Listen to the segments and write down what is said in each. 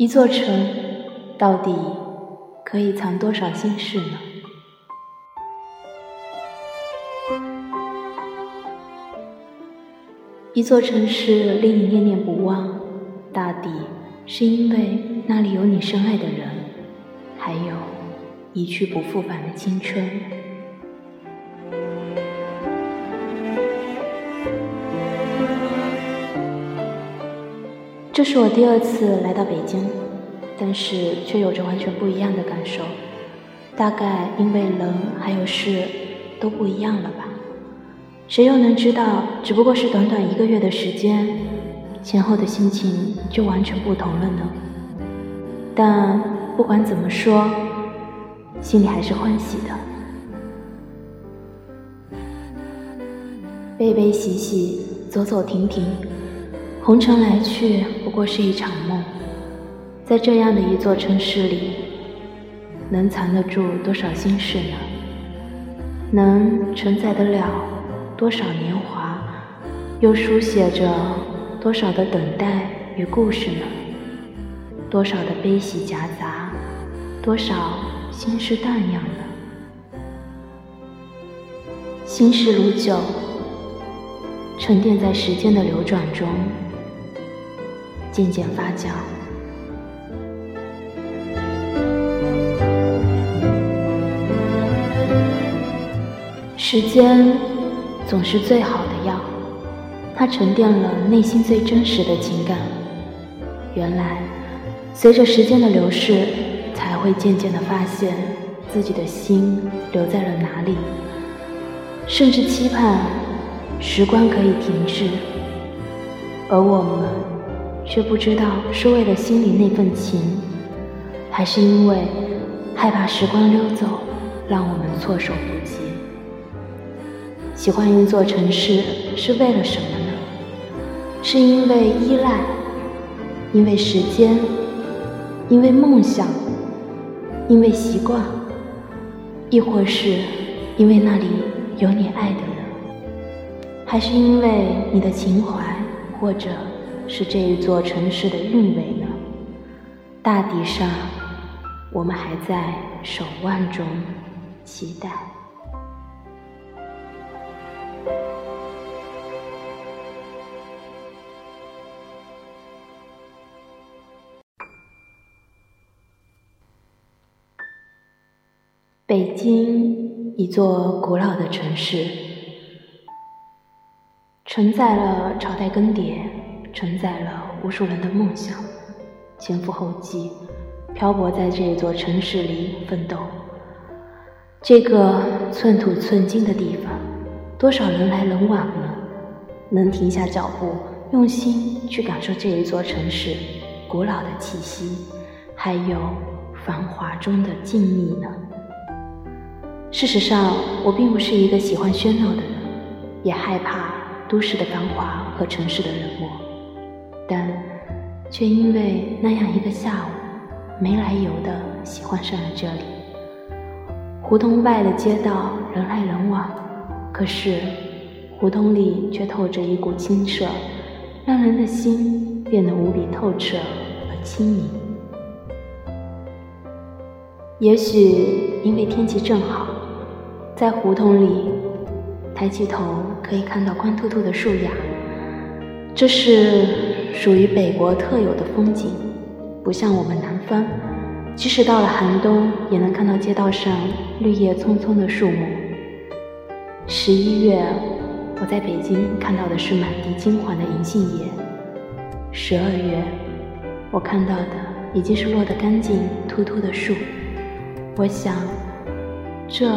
一座城到底可以藏多少心事呢？一座城市令你念念不忘，大抵是因为那里有你深爱的人，还有一去不复返的青春。这是我第二次来到北京，但是却有着完全不一样的感受。大概因为人还有事都不一样了吧？谁又能知道，只不过是短短一个月的时间，前后的心情就完全不同了呢？但不管怎么说，心里还是欢喜的。悲悲喜喜，走走停停。红尘来去不过是一场梦，在这样的一座城市里，能藏得住多少心事呢？能承载得了多少年华？又书写着多少的等待与故事呢？多少的悲喜夹杂，多少心事荡漾呢？心事如酒，沉淀在时间的流转中。渐渐发酵。时间总是最好的药，它沉淀了内心最真实的情感。原来，随着时间的流逝，才会渐渐的发现自己的心留在了哪里，甚至期盼时光可以停滞，而我们。却不知道是为了心里那份情，还是因为害怕时光溜走，让我们措手不及。喜欢一座城市是为了什么呢？是因为依赖，因为时间，因为梦想，因为习惯，亦或是因为那里有你爱的人，还是因为你的情怀，或者？是这一座城市的韵味呢？大抵上，我们还在守望中期待。北京，一座古老的城市，承载了朝代更迭。承载了无数人的梦想，前赴后继，漂泊在这座城市里奋斗。这个寸土寸金的地方，多少人来人往呢？能停下脚步，用心去感受这一座城市古老的气息，还有繁华中的静谧呢？事实上，我并不是一个喜欢喧闹的人，也害怕都市的繁华和城市的人默。但却因为那样一个下午，没来由的喜欢上了这里。胡同外的街道人来人往，可是胡同里却透着一股清澈，让人的心变得无比透彻而清明。也许因为天气正好，在胡同里抬起头可以看到光秃秃的树芽，这是。属于北国特有的风景，不像我们南方，即使到了寒冬，也能看到街道上绿叶葱葱的树木。十一月，我在北京看到的是满地金黄的银杏叶；十二月，我看到的已经是落得干净秃秃的树。我想，这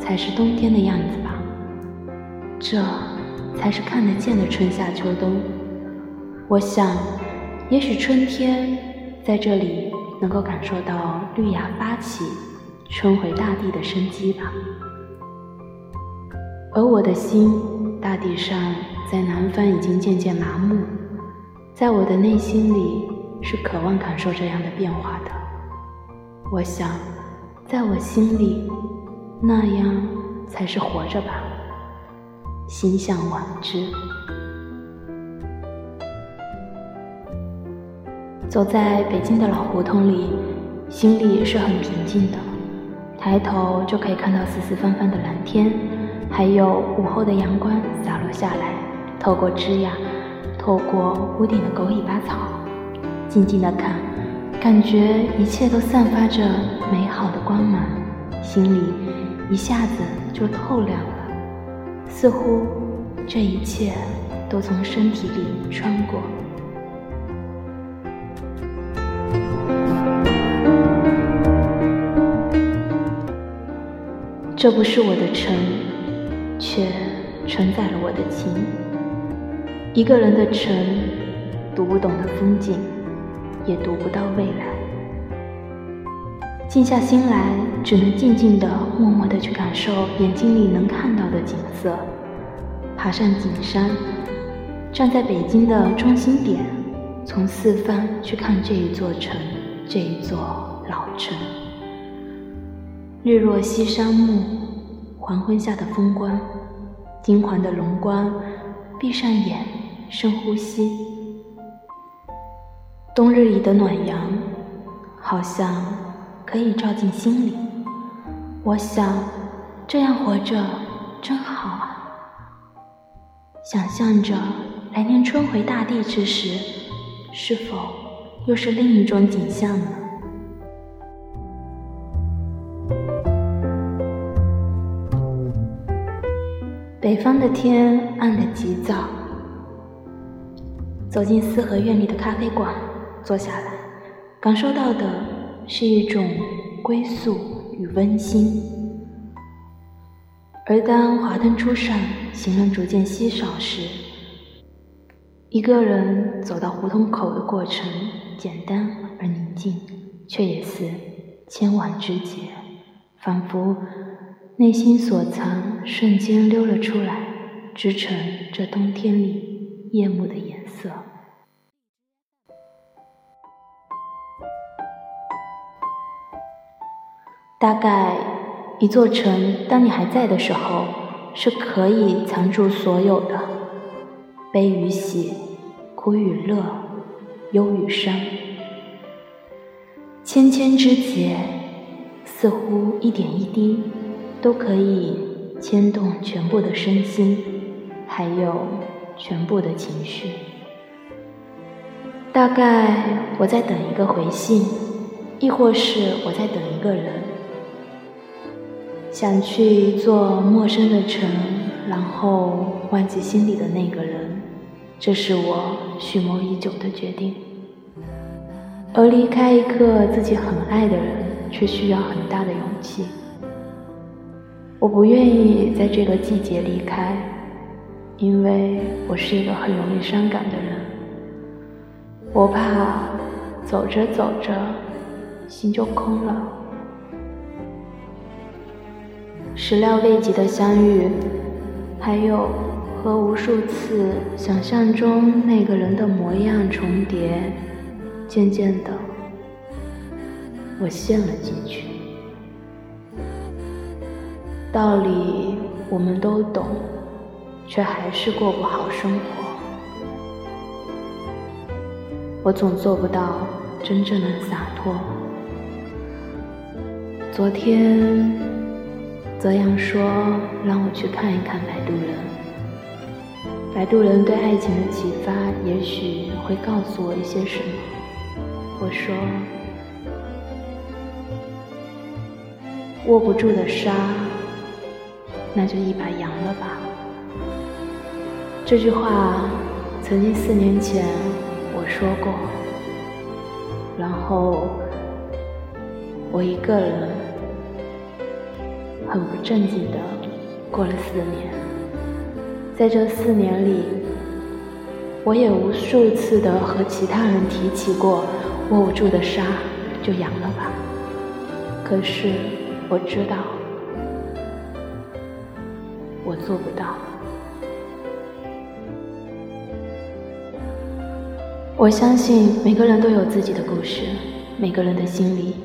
才是冬天的样子吧，这才是看得见的春夏秋冬。我想，也许春天在这里能够感受到绿芽发起、春回大地的生机吧。而我的心，大地上在南方已经渐渐麻木，在我的内心里是渴望感受这样的变化的。我想，在我心里，那样才是活着吧。心向往之。走在北京的老胡同里，心里是很平静的。抬头就可以看到四四方方的蓝天，还有午后的阳光洒落下来，透过枝桠，透过屋顶的狗尾巴草，静静的看，感觉一切都散发着美好的光芒，心里一下子就透亮了，似乎这一切都从身体里穿过。这不是我的城，却承载了我的情。一个人的城，读不懂的风景，也读不到未来。静下心来，只能静静的、默默的去感受眼睛里能看到的景色。爬上景山，站在北京的中心点，从四方去看这一座城，这一座老城。日落西山暮，黄昏下的风光，金黄的龙光。闭上眼，深呼吸。冬日里的暖阳，好像可以照进心里。我想，这样活着真好啊。想象着来年春回大地之时，是否又是另一种景象呢？北方的天暗得急躁。走进四合院里的咖啡馆，坐下来，感受到的是一种归宿与温馨。而当华灯初上，行人逐渐稀少时，一个人走到胡同口的过程，简单而宁静，却也似千万之劫，仿佛。内心所藏，瞬间溜了出来，织成这冬天里夜幕的颜色。大概一座城，当你还在的时候，是可以藏住所有的悲与喜、苦与乐、忧与伤，千千之结，似乎一点一滴。都可以牵动全部的身心，还有全部的情绪。大概我在等一个回信，亦或是我在等一个人。想去一座陌生的城，然后忘记心里的那个人，这是我蓄谋已久的决定。而离开一个自己很爱的人，却需要很大的勇气。我不愿意在这个季节离开，因为我是一个很容易伤感的人。我怕走着走着，心就空了。始料未及的相遇，还有和无数次想象中那个人的模样重叠，渐渐的，我陷了进去。道理我们都懂，却还是过不好生活。我总做不到真正的洒脱。昨天，泽阳说让我去看一看《摆渡人》。摆渡人对爱情的启发，也许会告诉我一些什么。我说，握不住的沙。那就一把扬了吧。这句话曾经四年前我说过，然后我一个人很不正经的过了四年。在这四年里，我也无数次的和其他人提起过握不住的沙就扬了吧。可是我知道。做不到。我相信每个人都有自己的故事，每个人的心里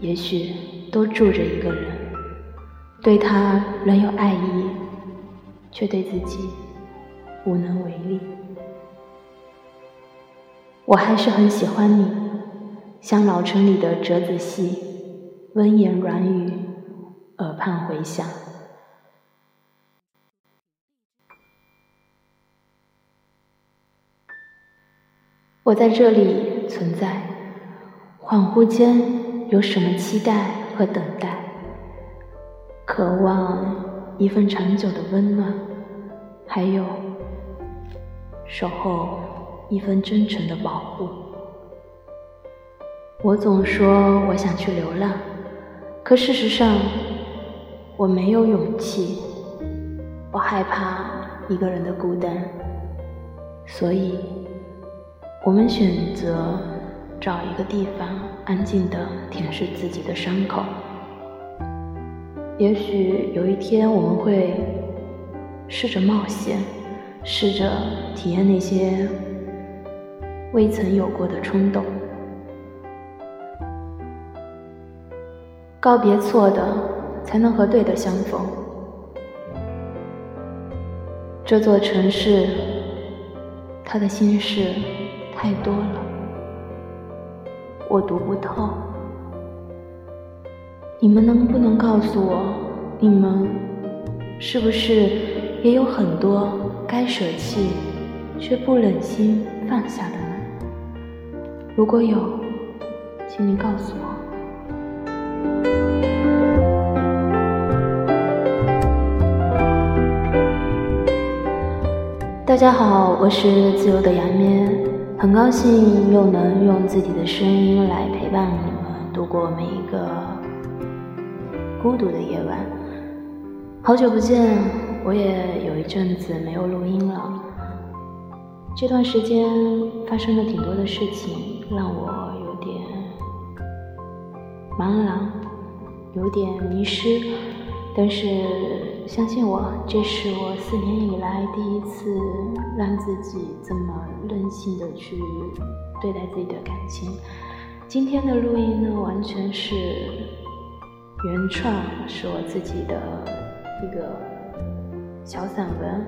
也许都住着一个人，对他仍有爱意，却对自己无能为力。我还是很喜欢你，像老城里的折子戏，温言软语，耳畔回响。我在这里存在，恍惚间有什么期待和等待，渴望一份长久的温暖，还有守候一份真诚的保护。我总说我想去流浪，可事实上我没有勇气，我害怕一个人的孤单，所以。我们选择找一个地方安静的舔舐自己的伤口。也许有一天我们会试着冒险，试着体验那些未曾有过的冲动。告别错的，才能和对的相逢。这座城市，他的心事。太多了，我读不透。你们能不能告诉我，你们是不是也有很多该舍弃却不忍心放下的呢？如果有，请你告诉我。大家好，我是自由的杨咩。很高兴又能用自己的声音来陪伴你们度过每一个孤独的夜晚。好久不见，我也有一阵子没有录音了。这段时间发生了挺多的事情，让我有点茫然，有点迷失。但是相信我，这是我四年以来第一次让自己这么任性的去对待自己的感情。今天的录音呢，完全是原创，是我自己的一个小散文。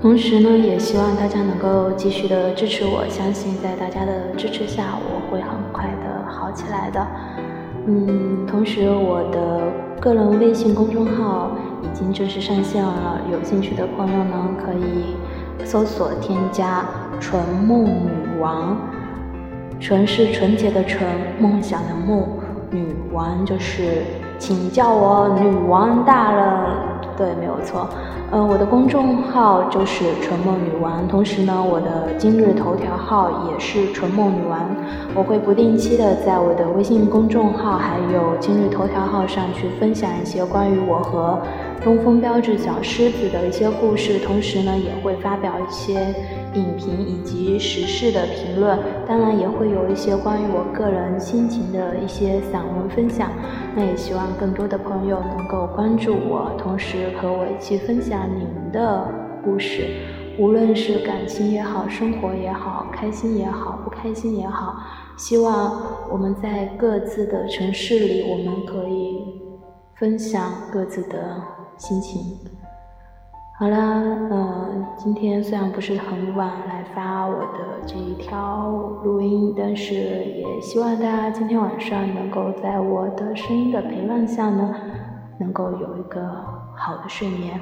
同时呢，也希望大家能够继续的支持我，相信在大家的支持下，我会很快的好起来的。嗯，同时我的。个人微信公众号已经正式上线了，有兴趣的朋友呢可以搜索添加“纯梦女王”，纯是纯洁的纯，梦想的梦，女王就是请叫我女王大人。对，没有错。呃，我的公众号就是纯梦女王，同时呢，我的今日头条号也是纯梦女王。我会不定期的在我的微信公众号还有今日头条号上去分享一些关于我和东风标致小狮子的一些故事，同时呢，也会发表一些。影评以及时事的评论，当然也会有一些关于我个人心情的一些散文分享。那也希望更多的朋友能够关注我，同时和我一起分享你们的故事，无论是感情也好，生活也好，开心也好，不开心也好。希望我们在各自的城市里，我们可以分享各自的心情。好啦，嗯，今天虽然不是很晚来发我的这一条录音，但是也希望大家今天晚上能够在我的声音的陪伴下呢，能够有一个好的睡眠。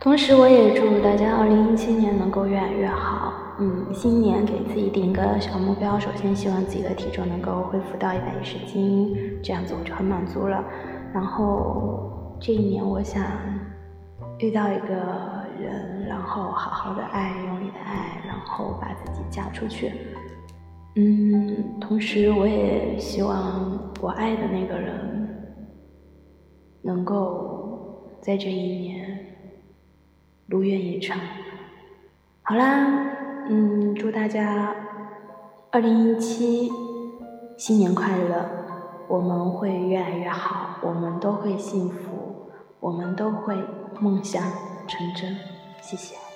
同时，我也祝大家二零一七年能够越来越好。嗯，新年给自己定一个小目标，首先希望自己的体重能够恢复到一百一十斤，这样子我就很满足了。然后这一年，我想。遇到一个人，然后好好的爱，用力的爱，然后把自己嫁出去。嗯，同时我也希望我爱的那个人能够在这一年如愿以偿。好啦，嗯，祝大家二零一七新年快乐！我们会越来越好，我们都会幸福，我们都会。梦想成真，谢谢。